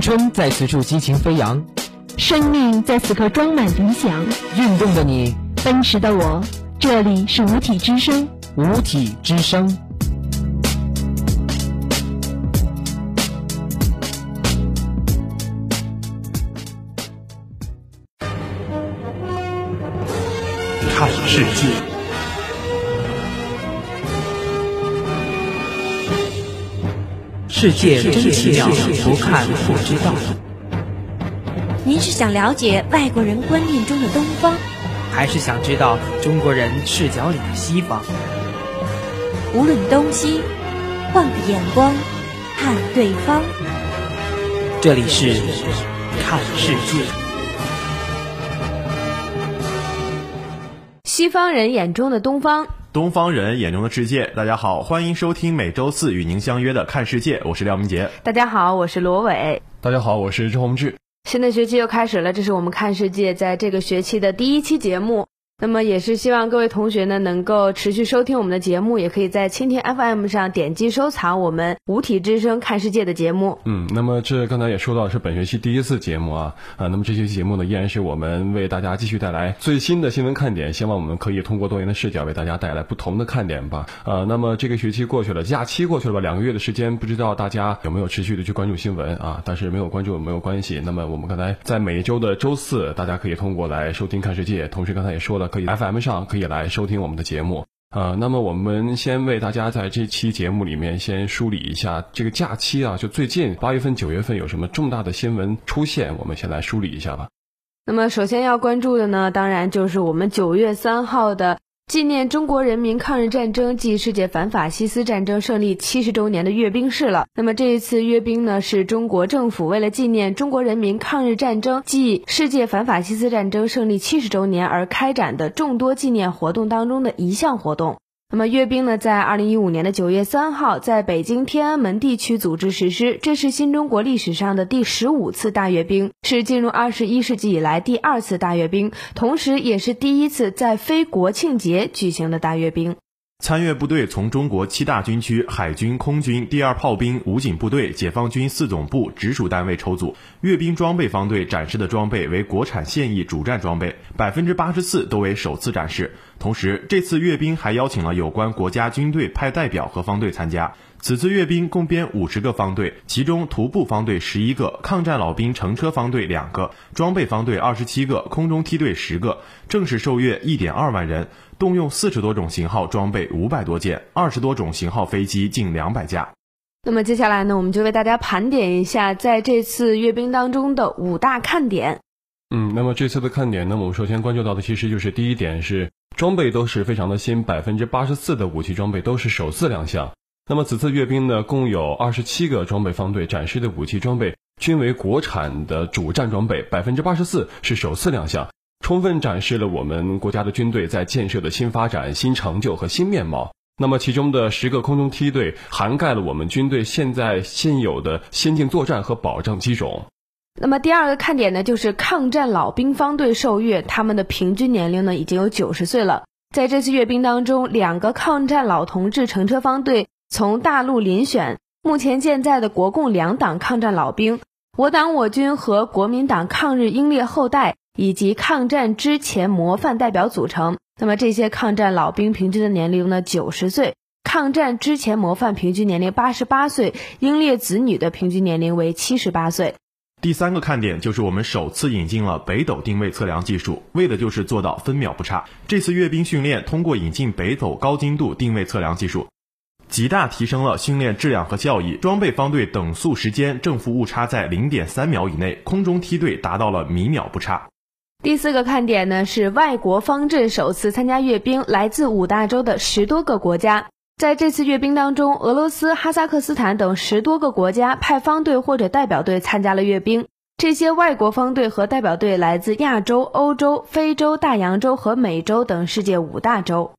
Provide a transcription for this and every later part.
青春在此处激情飞扬，生命在此刻装满理想。运动的你，奔驰的我，这里是五体之声。五体之声。看世界，世界真奇妙，不看不知道。您是想了解外国人观念中的东方，还是想知道中国人视角里的西方？无论东西，换个眼光看对方。这里是看世界。西方人眼中的东方，东方人眼中的世界。大家好，欢迎收听每周四与您相约的《看世界》，我是廖明杰。大家好，我是罗伟。大家好，我是周宏志。新的学期又开始了，这是我们看世界在这个学期的第一期节目。那么也是希望各位同学呢能够持续收听我们的节目，也可以在蜻蜓 FM 上点击收藏我们五体之声看世界的节目。嗯，那么这刚才也说到是本学期第一次节目啊啊，那么这期节目呢依然是我们为大家继续带来最新的新闻看点，希望我们可以通过多元的视角为大家带来不同的看点吧。呃，那么这个学期过去了，假期过去了吧，两个月的时间，不知道大家有没有持续的去关注新闻啊？但是没有关注没有关系。那么我们刚才在每一周的周四，大家可以通过来收听看世界，同时刚才也说了，可以 FM 上。可以来收听我们的节目呃。那么我们先为大家在这期节目里面先梳理一下这个假期啊，就最近八月份、九月份有什么重大的新闻出现，我们先来梳理一下吧。那么首先要关注的呢，当然就是我们九月三号的。纪念中国人民抗日战争暨世界反法西斯战争胜利七十周年的阅兵式了。那么这一次阅兵呢，是中国政府为了纪念中国人民抗日战争暨世界反法西斯战争胜利七十周年而开展的众多纪念活动当中的一项活动。那么阅兵呢，在二零一五年的九月三号，在北京天安门地区组织实施，这是新中国历史上的第十五次大阅兵，是进入二十一世纪以来第二次大阅兵，同时也是第一次在非国庆节举行的大阅兵。参阅部队从中国七大军区、海军、空军、第二炮兵、武警部队、解放军四总部直属单位抽组。阅兵装备方队展示的装备为国产现役主战装备，百分之八十四都为首次展示。同时，这次阅兵还邀请了有关国家军队派代表和方队参加。此次阅兵共编五十个方队，其中徒步方队十一个，抗战老兵乘车方队两个，装备方队二十七个，空中梯队十个。正式受阅一点二万人，动用四十多种型号装备五百多件，二十多种型号飞机近两百架。那么接下来呢，我们就为大家盘点一下在这次阅兵当中的五大看点。嗯，那么这次的看点呢，我们首先关注到的其实就是第一点是装备都是非常的新，百分之八十四的武器装备都是首次亮相。那么此次阅兵呢，共有二十七个装备方队展示的武器装备均为国产的主战装备，百分之八十四是首次亮相，充分展示了我们国家的军队在建设的新发展、新成就和新面貌。那么其中的十个空中梯队涵盖了我们军队现在现有的先进作战和保障机种。那么第二个看点呢，就是抗战老兵方队受阅，他们的平均年龄呢已经有九十岁了。在这次阅兵当中，两个抗战老同志乘车方队。从大陆遴选目前健在的国共两党抗战老兵，我党我军和国民党抗日英烈后代以及抗战之前模范代表组成。那么这些抗战老兵平均的年龄呢？九十岁，抗战之前模范平均年龄八十八岁，英烈子女的平均年龄为七十八岁。第三个看点就是我们首次引进了北斗定位测量技术，为的就是做到分秒不差。这次阅兵训练通过引进北斗高精度定位测量技术。极大提升了训练质量和效益，装备方队等速时间正负误差在零点三秒以内，空中梯队达到了米秒不差。第四个看点呢是外国方阵首次参加阅兵，来自五大洲的十多个国家。在这次阅兵当中，俄罗斯、哈萨克斯坦等十多个国家派方队或者代表队参加了阅兵。这些外国方队和代表队来自亚洲、欧洲、非洲、大洋洲和美洲等世界五大洲。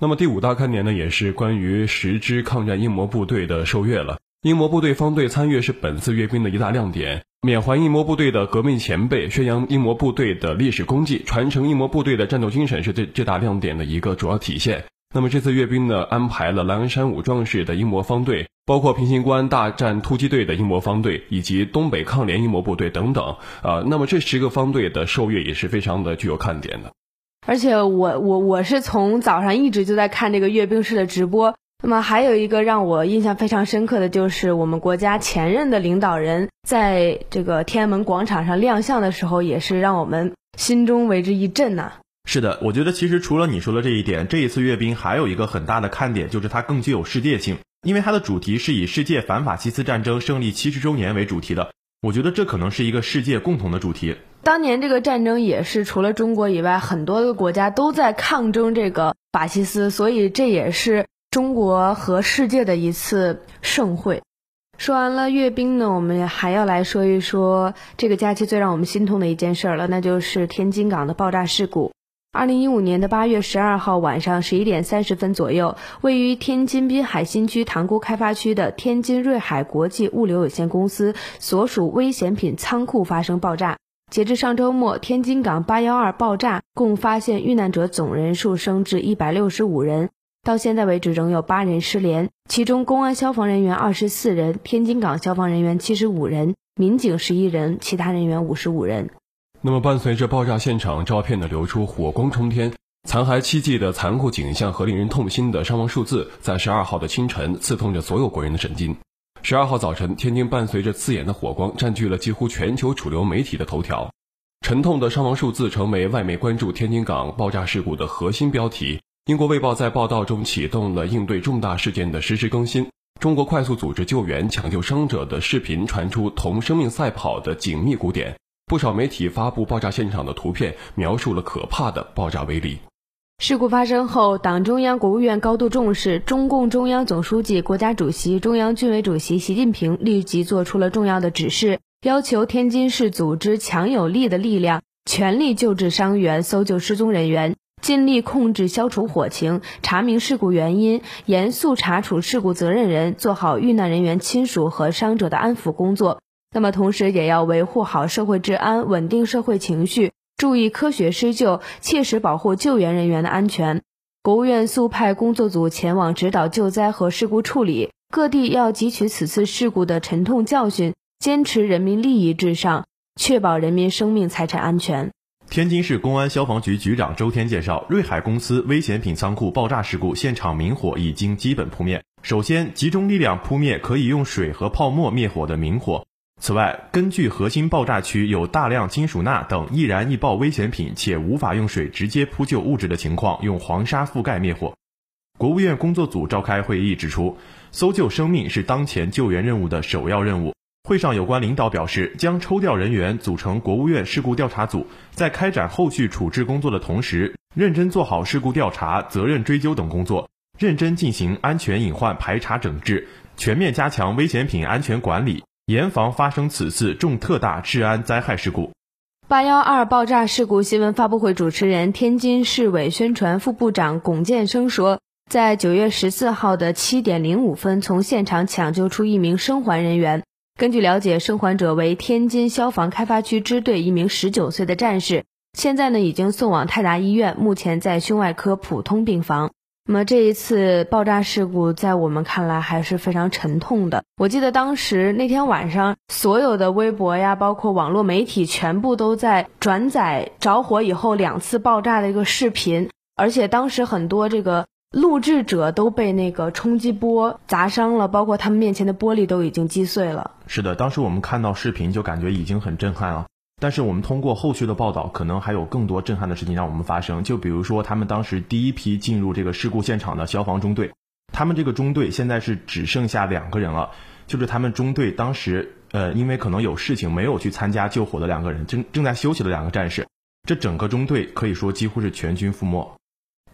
那么第五大看点呢，也是关于十支抗战英模部队的受阅了。英模部队方队参阅是本次阅兵的一大亮点，缅怀英模部队的革命前辈，宣扬英模部队的历史功绩，传承英模部队的战斗精神，是这这大亮点的一个主要体现。那么这次阅兵呢，安排了狼山五壮士的英模方队、包括平型关大战突击队的英模方队以及东北抗联英模部队等等。啊，那么这十个方队的受阅也是非常的具有看点的。而且我我我是从早上一直就在看这个阅兵式的直播。那么还有一个让我印象非常深刻的就是我们国家前任的领导人在这个天安门广场上亮相的时候，也是让我们心中为之一振呐。是的，我觉得其实除了你说的这一点，这一次阅兵还有一个很大的看点，就是它更具有世界性，因为它的主题是以世界反法西斯战争胜利七十周年为主题的。我觉得这可能是一个世界共同的主题。当年这个战争也是除了中国以外，很多的国家都在抗争这个法西斯，所以这也是中国和世界的一次盛会。说完了阅兵呢，我们还要来说一说这个假期最让我们心痛的一件事了，那就是天津港的爆炸事故。二零一五年的八月十二号晚上十一点三十分左右，位于天津滨海新区塘沽开发区的天津瑞海国际物流有限公司所属危险品仓库发生爆炸。截至上周末，天津港八幺二爆炸共发现遇难者总人数升至一百六十五人，到现在为止仍有八人失联，其中公安消防人员二十四人，天津港消防人员七十五人，民警十一人，其他人员五十五人。那么，伴随着爆炸现场照片的流出，火光冲天、残骸凄寂的残酷景象和令人痛心的伤亡数字，在十二号的清晨刺痛着所有国人的神经。十二号早晨，天津伴随着刺眼的火光，占据了几乎全球主流媒体的头条。沉痛的伤亡数字成为外媒关注天津港爆炸事故的核心标题。英国卫报在报道中启动了应对重大事件的实时更新。中国快速组织救援、抢救伤者的视频传出，同生命赛跑的紧密鼓点。不少媒体发布爆炸现场的图片，描述了可怕的爆炸威力。事故发生后，党中央、国务院高度重视，中共中央总书记、国家主席、中央军委主席习近平立即作出了重要的指示，要求天津市组织强有力的力量，全力救治伤员、搜救失踪人员，尽力控制、消除火情，查明事故原因，严肃查处事故责任人，做好遇难人员亲属和伤者的安抚工作。那么，同时也要维护好社会治安，稳定社会情绪。注意科学施救，切实保护救援人员的安全。国务院速派工作组前往指导救灾和事故处理，各地要汲取此次事故的沉痛教训，坚持人民利益至上，确保人民生命财产安全。天津市公安消防局局长周天介绍，瑞海公司危险品仓库爆炸事故现场明火已经基本扑灭。首先，集中力量扑灭可以用水和泡沫灭火的明火。此外，根据核心爆炸区有大量金属钠等易燃易爆危险品，且无法用水直接扑救物质的情况，用黄沙覆盖灭火。国务院工作组召开会议指出，搜救生命是当前救援任务的首要任务。会上有关领导表示，将抽调人员组成国务院事故调查组，在开展后续处置工作的同时，认真做好事故调查、责任追究等工作，认真进行安全隐患排查整治，全面加强危险品安全管理。严防发生此次重特大治安灾害事故。八幺二爆炸事故新闻发布会主持人、天津市委宣传副部长龚建生说，在九月十四号的七点零五分，从现场抢救出一名生还人员。根据了解，生还者为天津消防开发区支队一名十九岁的战士，现在呢已经送往泰达医院，目前在胸外科普通病房。那么这一次爆炸事故，在我们看来还是非常沉痛的。我记得当时那天晚上，所有的微博呀，包括网络媒体，全部都在转载着火以后两次爆炸的一个视频，而且当时很多这个录制者都被那个冲击波砸伤了，包括他们面前的玻璃都已经击碎了。是的，当时我们看到视频就感觉已经很震撼了。但是我们通过后续的报道，可能还有更多震撼的事情让我们发生。就比如说，他们当时第一批进入这个事故现场的消防中队，他们这个中队现在是只剩下两个人了，就是他们中队当时呃，因为可能有事情没有去参加救火的两个人，正正在休息的两个战士，这整个中队可以说几乎是全军覆没。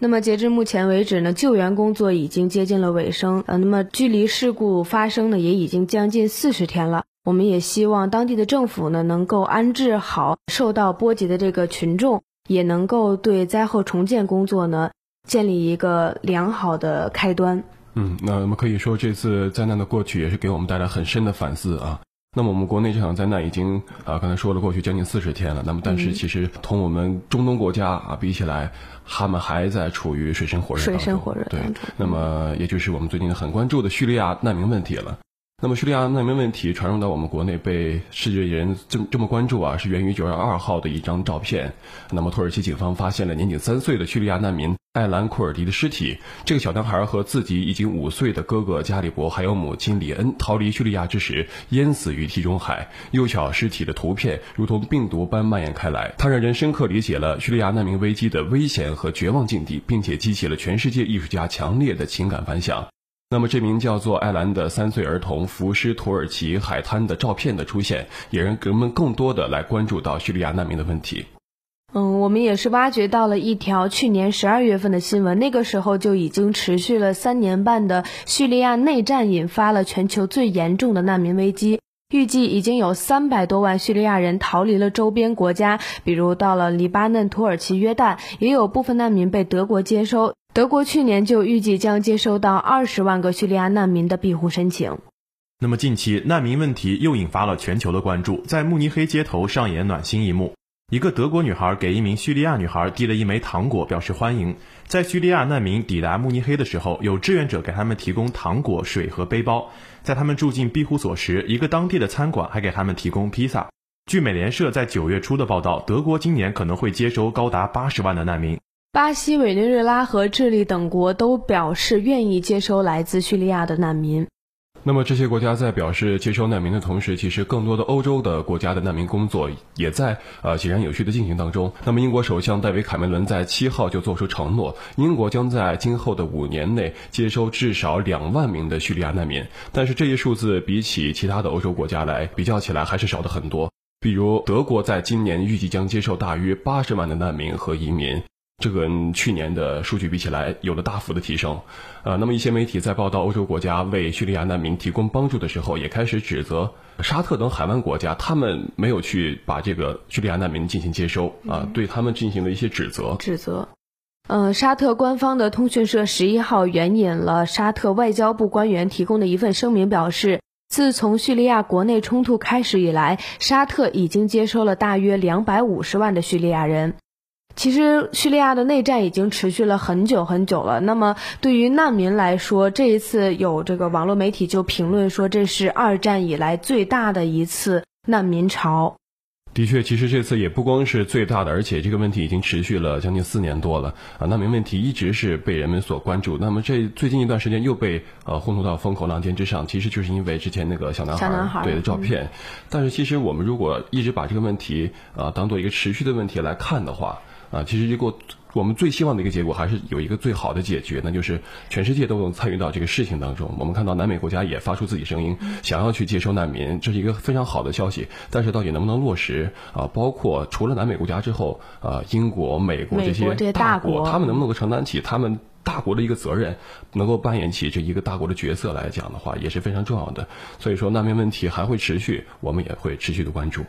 那么截至目前为止呢，救援工作已经接近了尾声，呃，那么距离事故发生呢，也已经将近四十天了。我们也希望当地的政府呢，能够安置好受到波及的这个群众，也能够对灾后重建工作呢，建立一个良好的开端。嗯，那么可以说这次灾难的过去也是给我们带来很深的反思啊。那么我们国内这场灾难已经啊，刚才说了过去将近四十天了。那么但是其实同我们中东国家啊比起来，他们还在处于水深火热当中对，那么也就是我们最近很关注的叙利亚难民问题了。那么叙利亚难民问题传入到我们国内，被世界人这么这么关注啊，是源于九月二号的一张照片。那么土耳其警方发现了年仅三岁的叙利亚难民艾兰库尔迪的尸体。这个小男孩和自己已经五岁的哥哥加里伯还有母亲李恩逃离叙利亚之时，淹死于地中海。幼小尸体的图片如同病毒般蔓延开来，它让人深刻理解了叙利亚难民危机的危险和绝望境地，并且激起了全世界艺术家强烈的情感反响。那么，这名叫做艾兰的三岁儿童浮尸土耳其海滩的照片的出现，也让人们更多的来关注到叙利亚难民的问题。嗯，我们也是挖掘到了一条去年十二月份的新闻，那个时候就已经持续了三年半的叙利亚内战，引发了全球最严重的难民危机。预计已经有三百多万叙利亚人逃离了周边国家，比如到了黎巴嫩、土耳其、约旦，也有部分难民被德国接收。德国去年就预计将接收到二十万个叙利亚难民的庇护申请。那么近期难民问题又引发了全球的关注，在慕尼黑街头上演暖心一幕：一个德国女孩给一名叙利亚女孩递了一枚糖果表示欢迎。在叙利亚难民抵达慕尼黑的时候，有志愿者给他们提供糖果、水和背包。在他们住进庇护所时，一个当地的餐馆还给他们提供披萨。据美联社在九月初的报道，德国今年可能会接收高达八十万的难民。巴西、委内瑞拉和智利等国都表示愿意接收来自叙利亚的难民。那么这些国家在表示接收难民的同时，其实更多的欧洲的国家的难民工作也在呃井然有序的进行当中。那么英国首相戴维·卡梅伦在七号就做出承诺，英国将在今后的五年内接收至少两万名的叙利亚难民。但是这一数字比起其他的欧洲国家来比较起来，还是少的很多。比如德国在今年预计将接受大约八十万的难民和移民。这个去年的数据比起来有了大幅的提升，呃，那么一些媒体在报道欧洲国家为叙利亚难民提供帮助的时候，也开始指责沙特等海湾国家，他们没有去把这个叙利亚难民进行接收，啊，对他们进行了一些指责。指责，嗯，沙特官方的通讯社十一号援引了沙特外交部官员提供的一份声明，表示，自从叙利亚国内冲突开始以来，沙特已经接收了大约两百五十万的叙利亚人。其实叙利亚的内战已经持续了很久很久了。那么对于难民来说，这一次有这个网络媒体就评论说，这是二战以来最大的一次难民潮。的确，其实这次也不光是最大的，而且这个问题已经持续了将近四年多了啊。难民问题一直是被人们所关注。那么这最近一段时间又被呃轰动到风口浪尖之上，其实就是因为之前那个小男孩对的照片。但是其实我们如果一直把这个问题啊当做一个持续的问题来看的话，啊，其实这个我们最希望的一个结果还是有一个最好的解决，那就是全世界都能参与到这个事情当中。我们看到南美国家也发出自己声音，想要去接收难民，这是一个非常好的消息。但是到底能不能落实啊？包括除了南美国家之后，啊，英国、美国这些大国，他们能不能够承担起他们大国的一个责任，能够扮演起这一个大国的角色来讲的话，也是非常重要的。所以说，难民问题还会持续，我们也会持续的关注。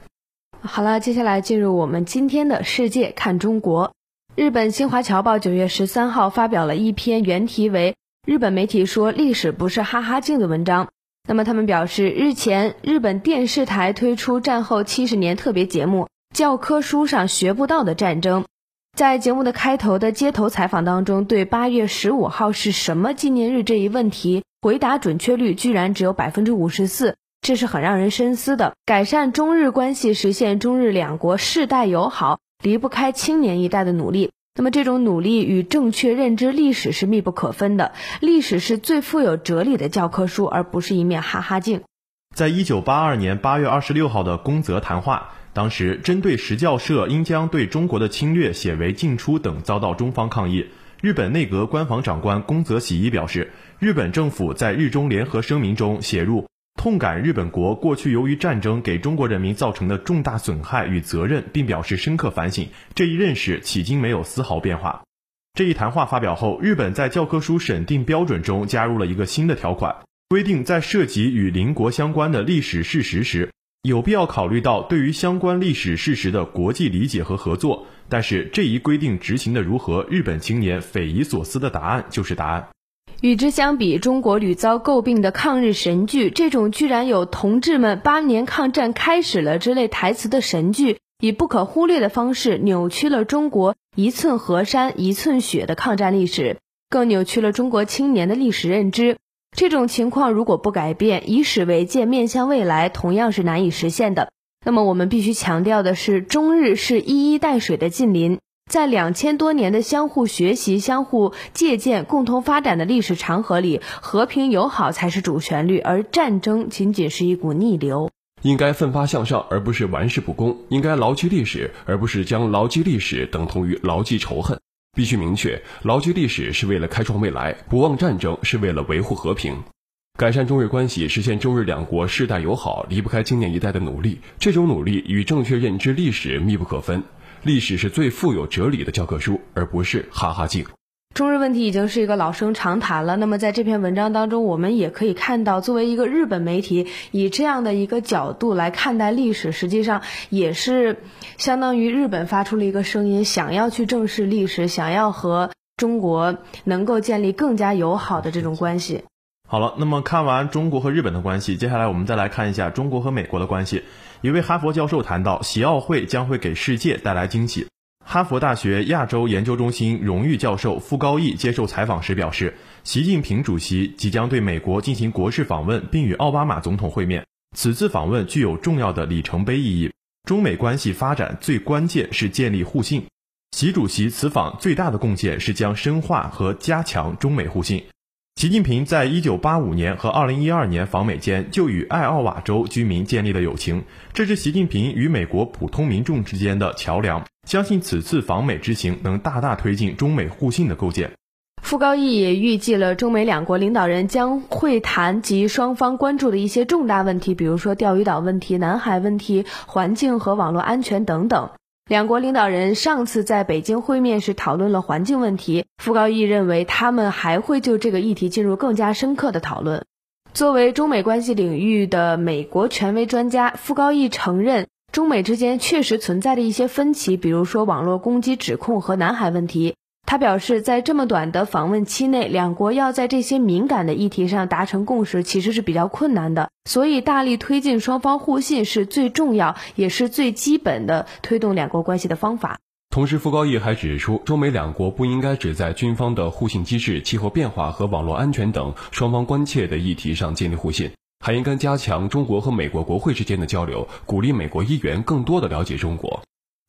好了，接下来进入我们今天的世界看中国。日本新华侨报九月十三号发表了一篇原题为“日本媒体说历史不是哈哈镜”的文章。那么他们表示，日前日本电视台推出战后七十年特别节目《教科书上学不到的战争》。在节目的开头的街头采访当中，对八月十五号是什么纪念日这一问题，回答准确率居然只有百分之五十四。这是很让人深思的。改善中日关系，实现中日两国世代友好，离不开青年一代的努力。那么，这种努力与正确认知历史是密不可分的。历史是最富有哲理的教科书，而不是一面哈哈镜。在一九八二年八月二十六号的宫泽谈话，当时针对石教社应将对中国的侵略写为进出等遭到中方抗议。日本内阁官房长官宫泽喜一表示，日本政府在日中联合声明中写入。痛感日本国过去由于战争给中国人民造成的重大损害与责任，并表示深刻反省。这一认识迄今没有丝毫变化。这一谈话发表后，日本在教科书审定标准中加入了一个新的条款，规定在涉及与邻国相关的历史事实时，有必要考虑到对于相关历史事实的国际理解和合作。但是这一规定执行的如何，日本青年匪夷所思的答案就是答案。与之相比，中国屡遭诟病的抗日神剧，这种居然有“同志们，八年抗战开始了”之类台词的神剧，以不可忽略的方式扭曲了中国一寸河山一寸血的抗战历史，更扭曲了中国青年的历史认知。这种情况如果不改变，以史为鉴，面向未来，同样是难以实现的。那么，我们必须强调的是，中日是一衣带水的近邻。在两千多年的相互学习、相互借鉴、共同发展的历史长河里，和平友好才是主旋律，而战争仅仅是一股逆流。应该奋发向上，而不是玩世不恭；应该牢记历史，而不是将牢记历史等同于牢记仇恨。必须明确，牢记历史是为了开创未来，不忘战争是为了维护和平。改善中日关系，实现中日两国世代友好，离不开青年一代的努力。这种努力与正确认知历史密不可分。历史是最富有哲理的教科书，而不是哈哈镜。中日问题已经是一个老生常谈了。那么在这篇文章当中，我们也可以看到，作为一个日本媒体，以这样的一个角度来看待历史，实际上也是相当于日本发出了一个声音，想要去正视历史，想要和中国能够建立更加友好的这种关系。好了，那么看完中国和日本的关系，接下来我们再来看一下中国和美国的关系。一位哈佛教授谈到，习奥会将会给世界带来惊喜。哈佛大学亚洲研究中心荣誉教授傅高义接受采访时表示，习近平主席即将对美国进行国事访问，并与奥巴马总统会面。此次访问具有重要的里程碑意义。中美关系发展最关键是建立互信。习主席此访最大的贡献是将深化和加强中美互信。习近平在一九八五年和二零一二年访美间就与爱奥瓦州居民建立了友情，这是习近平与美国普通民众之间的桥梁。相信此次访美之行能大大推进中美互信的构建。傅高义也预计了中美两国领导人将会谈及双方关注的一些重大问题，比如说钓鱼岛问题、南海问题、环境和网络安全等等。两国领导人上次在北京会面时讨论了环境问题。傅高义认为，他们还会就这个议题进入更加深刻的讨论。作为中美关系领域的美国权威专家，傅高义承认，中美之间确实存在的一些分歧，比如说网络攻击指控和南海问题。他表示，在这么短的访问期内，两国要在这些敏感的议题上达成共识，其实是比较困难的。所以，大力推进双方互信是最重要，也是最基本的推动两国关系的方法。同时，傅高义还指出，中美两国不应该只在军方的互信机制、气候变化和网络安全等双方关切的议题上建立互信，还应该加强中国和美国国会之间的交流，鼓励美国议员更多的了解中国。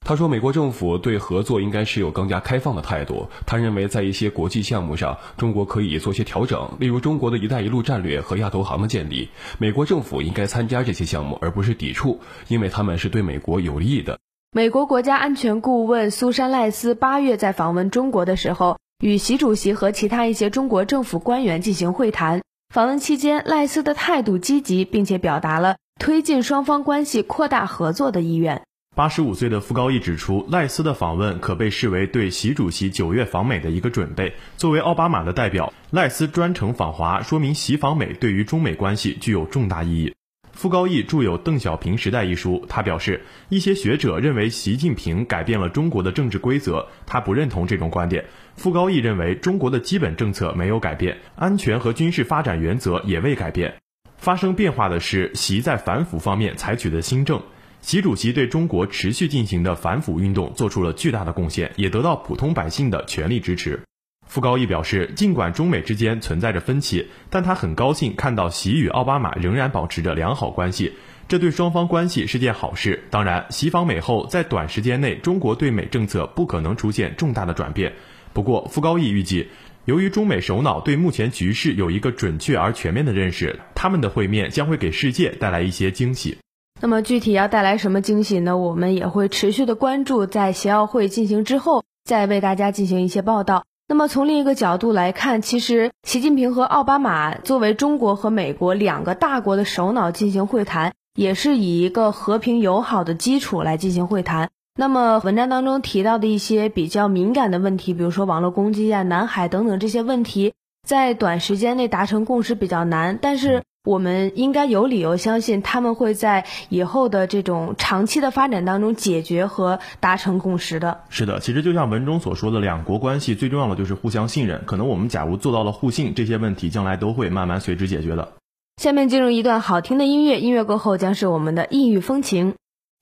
他说，美国政府对合作应该是有更加开放的态度。他认为，在一些国际项目上，中国可以做些调整，例如中国的一带一路战略和亚投行的建立，美国政府应该参加这些项目，而不是抵触，因为他们是对美国有利的。美国国家安全顾问苏珊·赖斯八月在访问中国的时候，与习主席和其他一些中国政府官员进行会谈。访问期间，赖斯的态度积极，并且表达了推进双方关系、扩大合作的意愿。八十五岁的傅高义指出，赖斯的访问可被视为对习主席九月访美的一个准备。作为奥巴马的代表，赖斯专程访华，说明习访美对于中美关系具有重大意义。傅高义著有《邓小平时代》一书，他表示，一些学者认为习近平改变了中国的政治规则，他不认同这种观点。傅高义认为，中国的基本政策没有改变，安全和军事发展原则也未改变。发生变化的是，习在反腐方面采取的新政。习主席对中国持续进行的反腐运动做出了巨大的贡献，也得到普通百姓的全力支持。傅高义表示，尽管中美之间存在着分歧，但他很高兴看到习与奥巴马仍然保持着良好关系，这对双方关系是件好事。当然，习访美后，在短时间内，中国对美政策不可能出现重大的转变。不过，傅高义预计，由于中美首脑对目前局势有一个准确而全面的认识，他们的会面将会给世界带来一些惊喜。那么具体要带来什么惊喜呢？我们也会持续的关注，在协奥会进行之后，再为大家进行一些报道。那么从另一个角度来看，其实习近平和奥巴马作为中国和美国两个大国的首脑进行会谈，也是以一个和平友好的基础来进行会谈。那么文章当中提到的一些比较敏感的问题，比如说网络攻击啊、南海等等这些问题，在短时间内达成共识比较难，但是。我们应该有理由相信他们会在以后的这种长期的发展当中解决和达成共识的。是的，其实就像文中所说的，两国关系最重要的就是互相信任。可能我们假如做到了互信，这些问题将来都会慢慢随之解决的。下面进入一段好听的音乐，音乐过后将是我们的异域风情。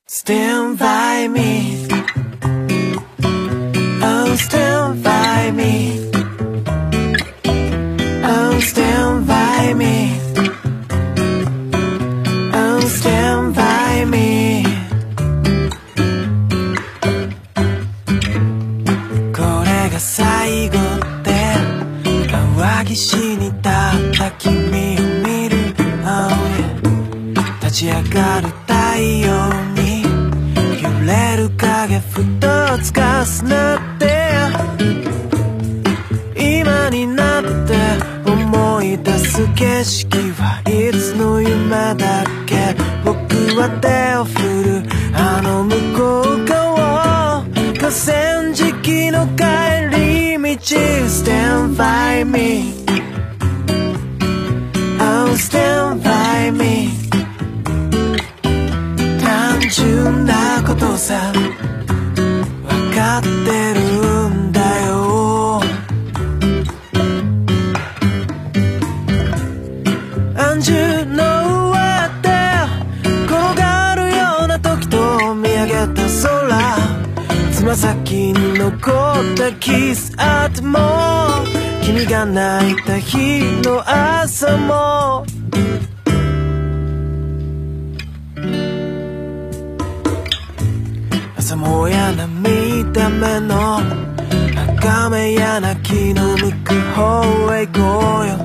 Stand by me. Oh, stand by me. 君を見る、oh yeah 立ち上がる太陽に揺れる影ふとつかすなって今になって思い出す景色はいつの夢だっけ僕は手を振るあの向こう側河川敷の帰り道 Stand by me さ分かってるんだよ。And you know what 転がるような時と見上げた空つま先に残ったキスあっても君が泣いた日の朝も朝もやな見た目の赤目やな気の向く方へ行こうよ。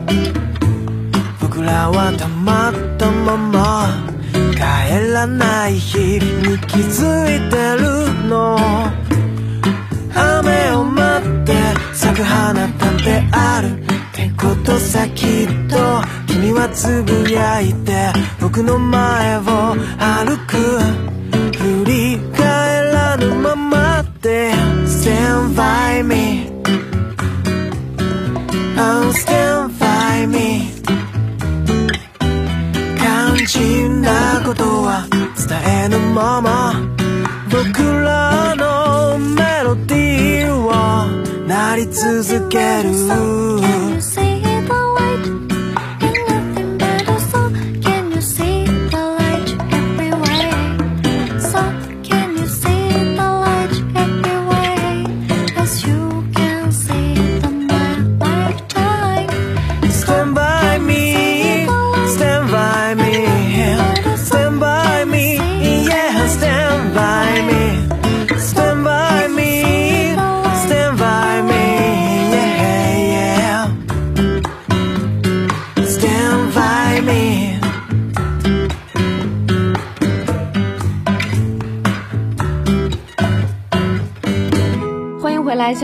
僕らはたまったまま帰らない日に気づいてるの。雨を待って咲く花だってある。ってことさきっと君はつぶやいて僕の前を歩く。Stand by me. Oh stand by me. 肝心なことは伝えぬまま僕らのメロディーを鳴り続ける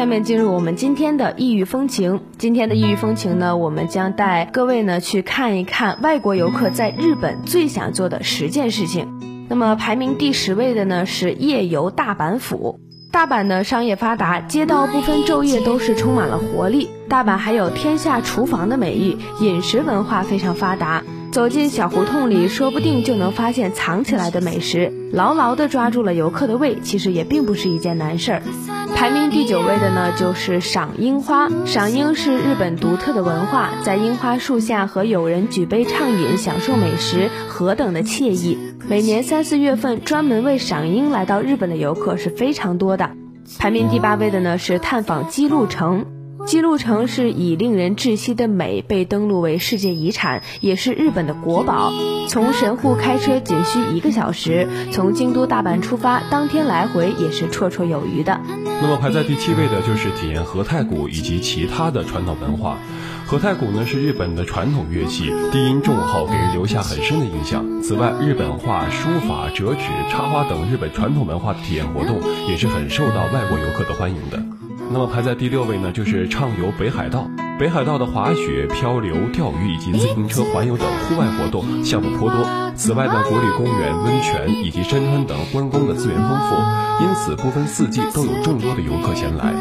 下面进入我们今天的异域风情。今天的异域风情呢，我们将带各位呢去看一看外国游客在日本最想做的十件事情。那么排名第十位的呢是夜游大阪府。大阪呢商业发达，街道不分昼夜都是充满了活力。大阪还有“天下厨房”的美誉，饮食文化非常发达。走进小胡同里，说不定就能发现藏起来的美食，牢牢地抓住了游客的胃，其实也并不是一件难事儿。排名第九位的呢，就是赏樱花。赏樱是日本独特的文化，在樱花树下和友人举杯畅饮，享受美食，何等的惬意！每年三四月份，专门为赏樱来到日本的游客是非常多的。排名第八位的呢是探访姬路城。姬路城是以令人窒息的美被登录为世界遗产，也是日本的国宝。从神户开车仅需一个小时，从京都、大阪出发，当天来回也是绰绰有余的。那么排在第七位的就是体验和太鼓以及其他的传统文化。和太鼓呢是日本的传统乐器，低音重厚，给人留下很深的印象。此外，日本画、书法、折纸、插花等日本传统文化的体验活动也是很受到外国游客的欢迎的。那么排在第六位呢，就是畅游北海道。北海道的滑雪、漂流、钓鱼以及自行车环游等户外活动项目颇多。此外呢，国立公园、温泉以及山川等观光的资源丰富，因此不分四季都有众多的游客前来。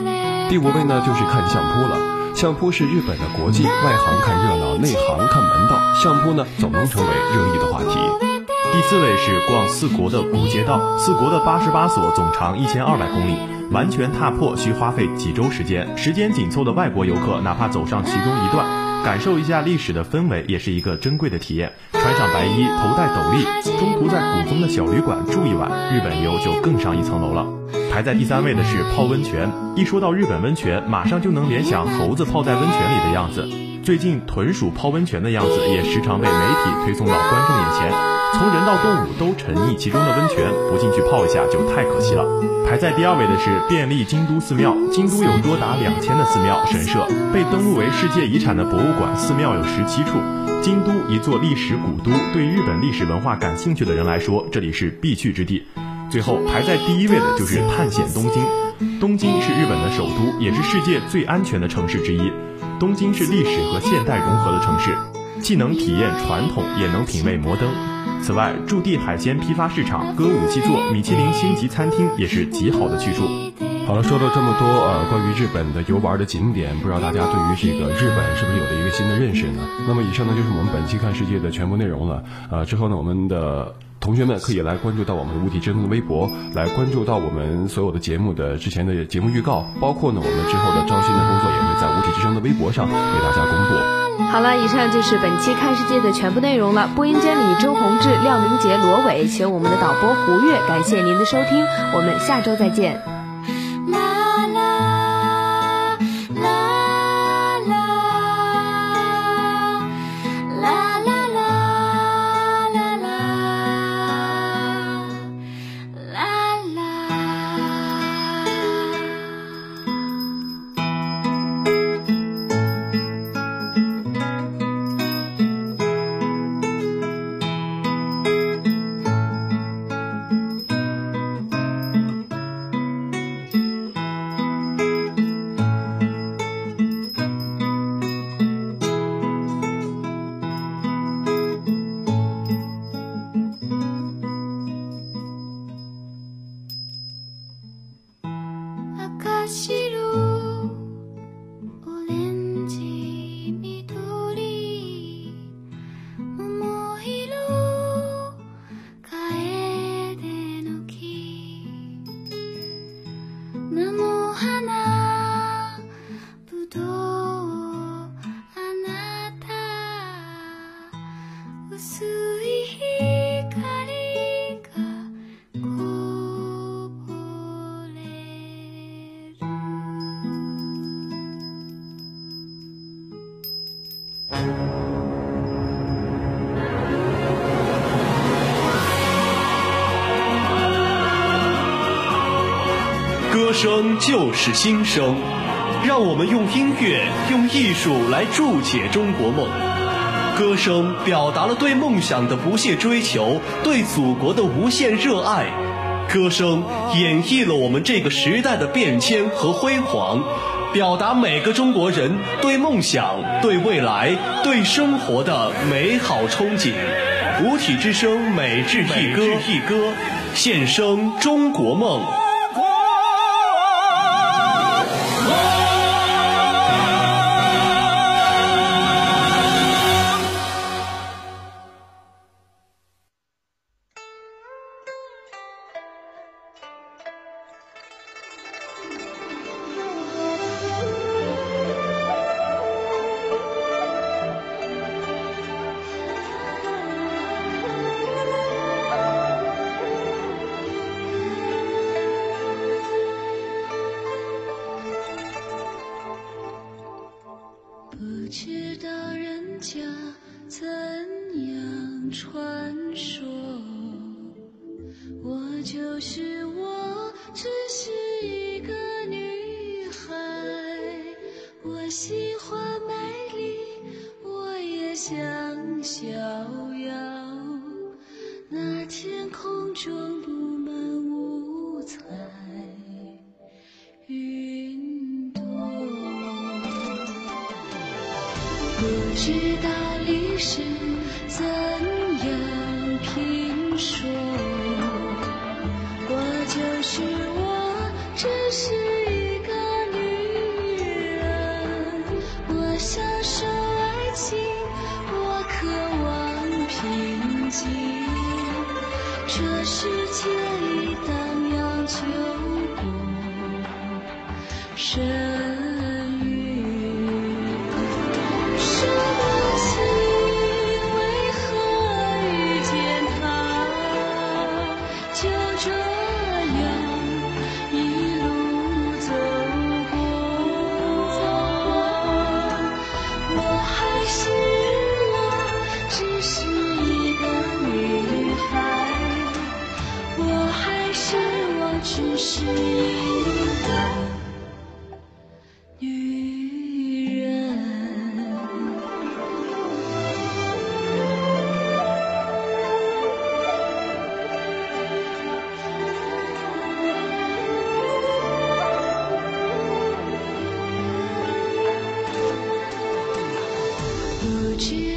第五位呢，就是看相扑了。相扑是日本的国际，外行看热闹，内行看门道。相扑呢，总能成为热议的话题。第四位是逛四国的古街道，四国的八十八所，总长一千二百公里，完全踏破需花费几周时间。时间紧凑的外国游客，哪怕走上其中一段，感受一下历史的氛围，也是一个珍贵的体验。穿上白衣，头戴斗笠，中途在古风的小旅馆住一晚，日本游就更上一层楼了。排在第三位的是泡温泉。一说到日本温泉，马上就能联想猴子泡在温泉里的样子。最近豚鼠泡温泉的样子也时常被媒体推送到观众眼前。从人到动物都沉溺其中的温泉，不进去泡一下就太可惜了。排在第二位的是便利京都寺庙。京都有多达两千的寺庙神社，被登录为世界遗产的博物馆寺庙有十七处。京都一座历史古都，对日本历史文化感兴趣的人来说，这里是必去之地。最后排在第一位的就是探险东京。东京是日本的首都，也是世界最安全的城市之一。东京是历史和现代融合的城市，既能体验传统，也能品味摩登。此外，驻地海鲜批发市场、歌舞伎座、米其林星级餐厅也是极好的去处。好了，说了这么多呃关于日本的游玩的景点，不知道大家对于这个日本是不是有了一个新的认识呢？那么以上呢就是我们本期看世界的全部内容了。呃，之后呢我们的同学们可以来关注到我们的无体之声的微博，来关注到我们所有的节目的之前的节目预告，包括呢我们之后的招新的工作也会在无体之声的微博上为大家公布。好了，以上就是本期看世界的全部内容了。播音间里，周宏志、廖明杰、罗伟，请我们的导播胡月，感谢您的收听，我们下周再见。歌声就是心声，让我们用音乐、用艺术来注解中国梦。歌声表达了对梦想的不懈追求，对祖国的无限热爱。歌声演绎了我们这个时代的变迁和辉煌，表达每个中国人对梦想、对未来、对生活的美好憧憬。五体之声每日一歌，一歌献声中国梦。不